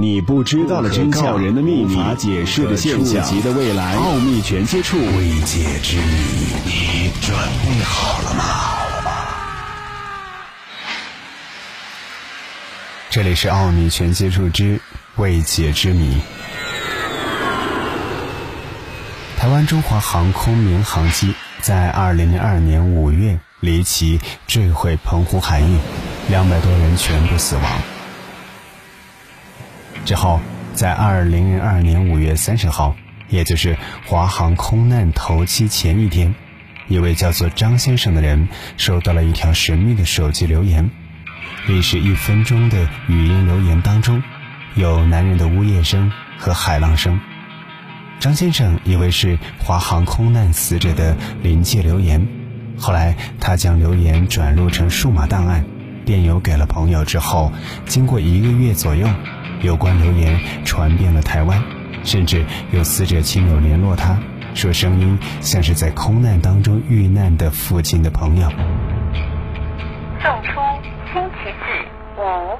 你不知道的真相，人的秘密，无法解释的现象，未来，奥秘全接触，未解之谜，你准备好了吗？这里是奥秘全接触之未解之谜。台湾中华航空民航机在二零零二年五月离奇坠毁澎湖海域，两百多人全部死亡。之后，在二零零二年五月三十号，也就是华航空难头七前一天，一位叫做张先生的人收到了一条神秘的手机留言。历时一分钟的语音留言当中，有男人的呜咽声和海浪声。张先生以为是华航空难死者的临界留言，后来他将留言转录成数码档案，电邮给了朋友之后，经过一个月左右。有关留言传遍了台湾，甚至有死者亲友联络他，说声音像是在空难当中遇难的父亲的朋友。送出星期四五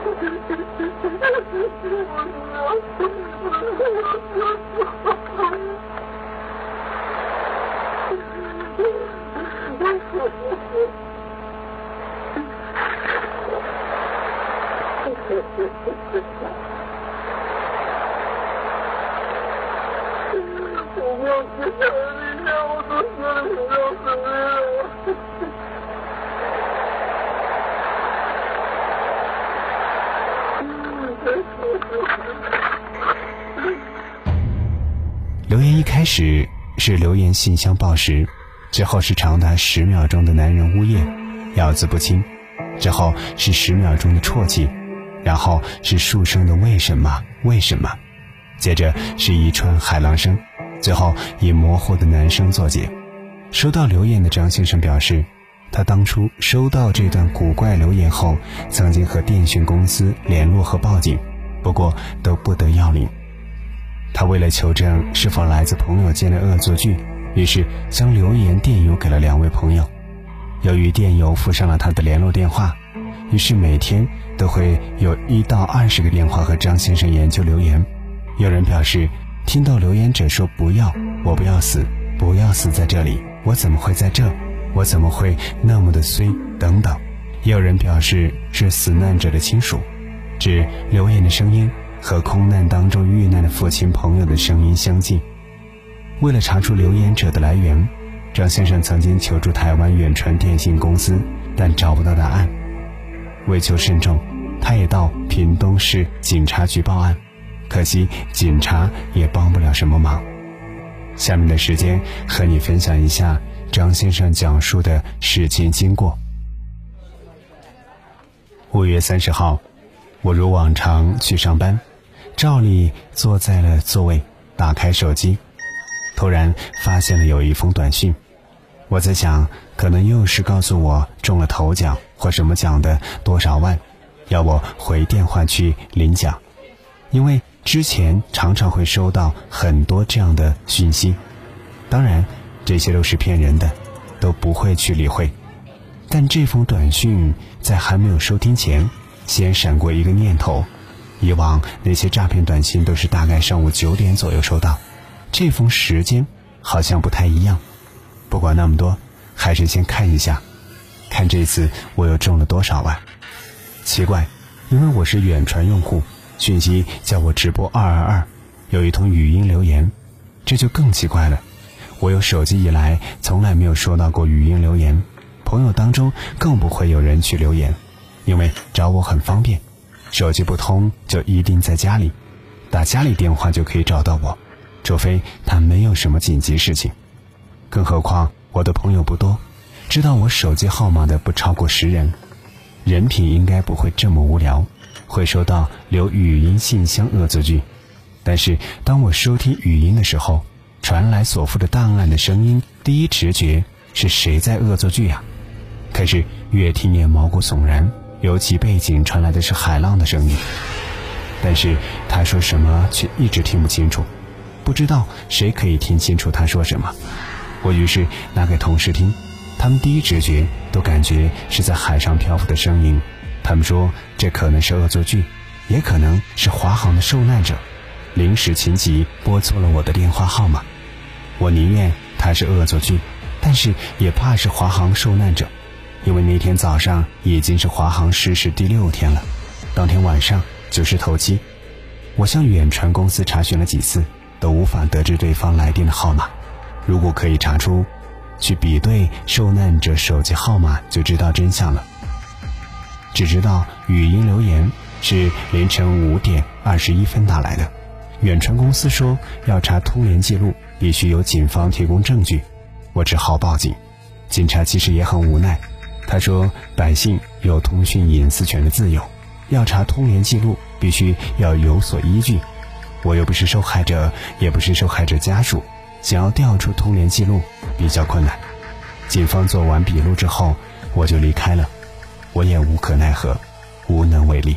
我不要，我不要，我不要，我不要。我不要，我不要，不要，不要。不要，不要，不要，不要。留言一开始是留言信箱报时，之后是长达十秒钟的男人呜咽，咬字不清，之后是十秒钟的啜泣，然后是数声的为什么为什么，接着是一串海浪声，最后以模糊的男声作结。收到留言的张先生表示，他当初收到这段古怪留言后，曾经和电讯公司联络和报警，不过都不得要领。他为了求证是否来自朋友间的恶作剧，于是将留言电邮给了两位朋友。由于电邮附上了他的联络电话，于是每天都会有一到二十个电话和张先生研究留言。有人表示听到留言者说“不要，我不要死，不要死在这里”。我怎么会在这？我怎么会那么的衰？等等，也有人表示是死难者的亲属，指留言的声音和空难当中遇难的父亲朋友的声音相近。为了查出留言者的来源，张先生曾经求助台湾远传电信公司，但找不到答案。为求慎重，他也到屏东市警察局报案，可惜警察也帮不了什么忙。下面的时间和你分享一下张先生讲述的事情经过。五月三十号，我如往常去上班，照例坐在了座位，打开手机，突然发现了有一封短信。我在想，可能又是告诉我中了头奖或什么奖的多少万，要我回电话去领奖，因为。之前常常会收到很多这样的讯息，当然这些都是骗人的，都不会去理会。但这封短信在还没有收听前，先闪过一个念头：以往那些诈骗短信都是大概上午九点左右收到，这封时间好像不太一样。不管那么多，还是先看一下，看这次我又中了多少万。奇怪，因为我是远传用户。讯息叫我直播二二二，有一通语音留言，这就更奇怪了。我有手机以来从来没有收到过语音留言，朋友当中更不会有人去留言，因为找我很方便，手机不通就一定在家里，打家里电话就可以找到我，除非他没有什么紧急事情。更何况我的朋友不多，知道我手机号码的不超过十人，人品应该不会这么无聊。会收到留语音信箱恶作剧，但是当我收听语音的时候，传来所附的档案的声音，第一直觉是谁在恶作剧呀？可是越听越毛骨悚然，尤其背景传来的是海浪的声音。但是他说什么却一直听不清楚，不知道谁可以听清楚他说什么。我于是拿给同事听，他们第一直觉都感觉是在海上漂浮的声音。他们说这可能是恶作剧，也可能是华航的受难者临时情急拨错了我的电话号码。我宁愿他是恶作剧，但是也怕是华航受难者，因为那天早上已经是华航失事第六天了，当天晚上就是头七。我向远传公司查询了几次，都无法得知对方来电的号码。如果可以查出，去比对受难者手机号码，就知道真相了。只知道语音留言是凌晨五点二十一分打来的，远传公司说要查通联记录，必须由警方提供证据。我只好报警。警察其实也很无奈，他说百姓有通讯隐私权的自由，要查通联记录，必须要有所依据。我又不是受害者，也不是受害者家属。想要调出通联记录比较困难，警方做完笔录之后，我就离开了，我也无可奈何，无能为力。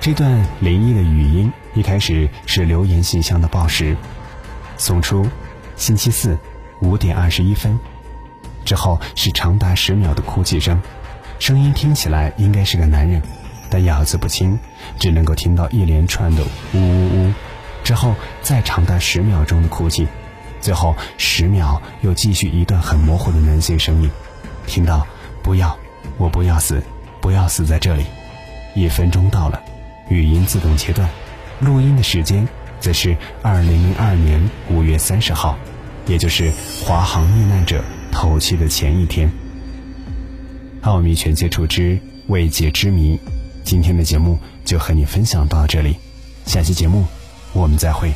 这段灵异的语音一开始是留言信箱的报时，送出星期四五点二十一分，之后是长达十秒的哭泣声，声音听起来应该是个男人，但咬字不清，只能够听到一连串的呜呜呜，之后再长达十秒钟的哭泣，最后十秒又继续一段很模糊的男性声音，听到不要，我不要死，不要死在这里，一分钟到了。语音自动切断，录音的时间则是二零零二年五月三十号，也就是华航遇难者头七的前一天。奥秘全接触之未解之谜，今天的节目就和你分享到这里，下期节目我们再会。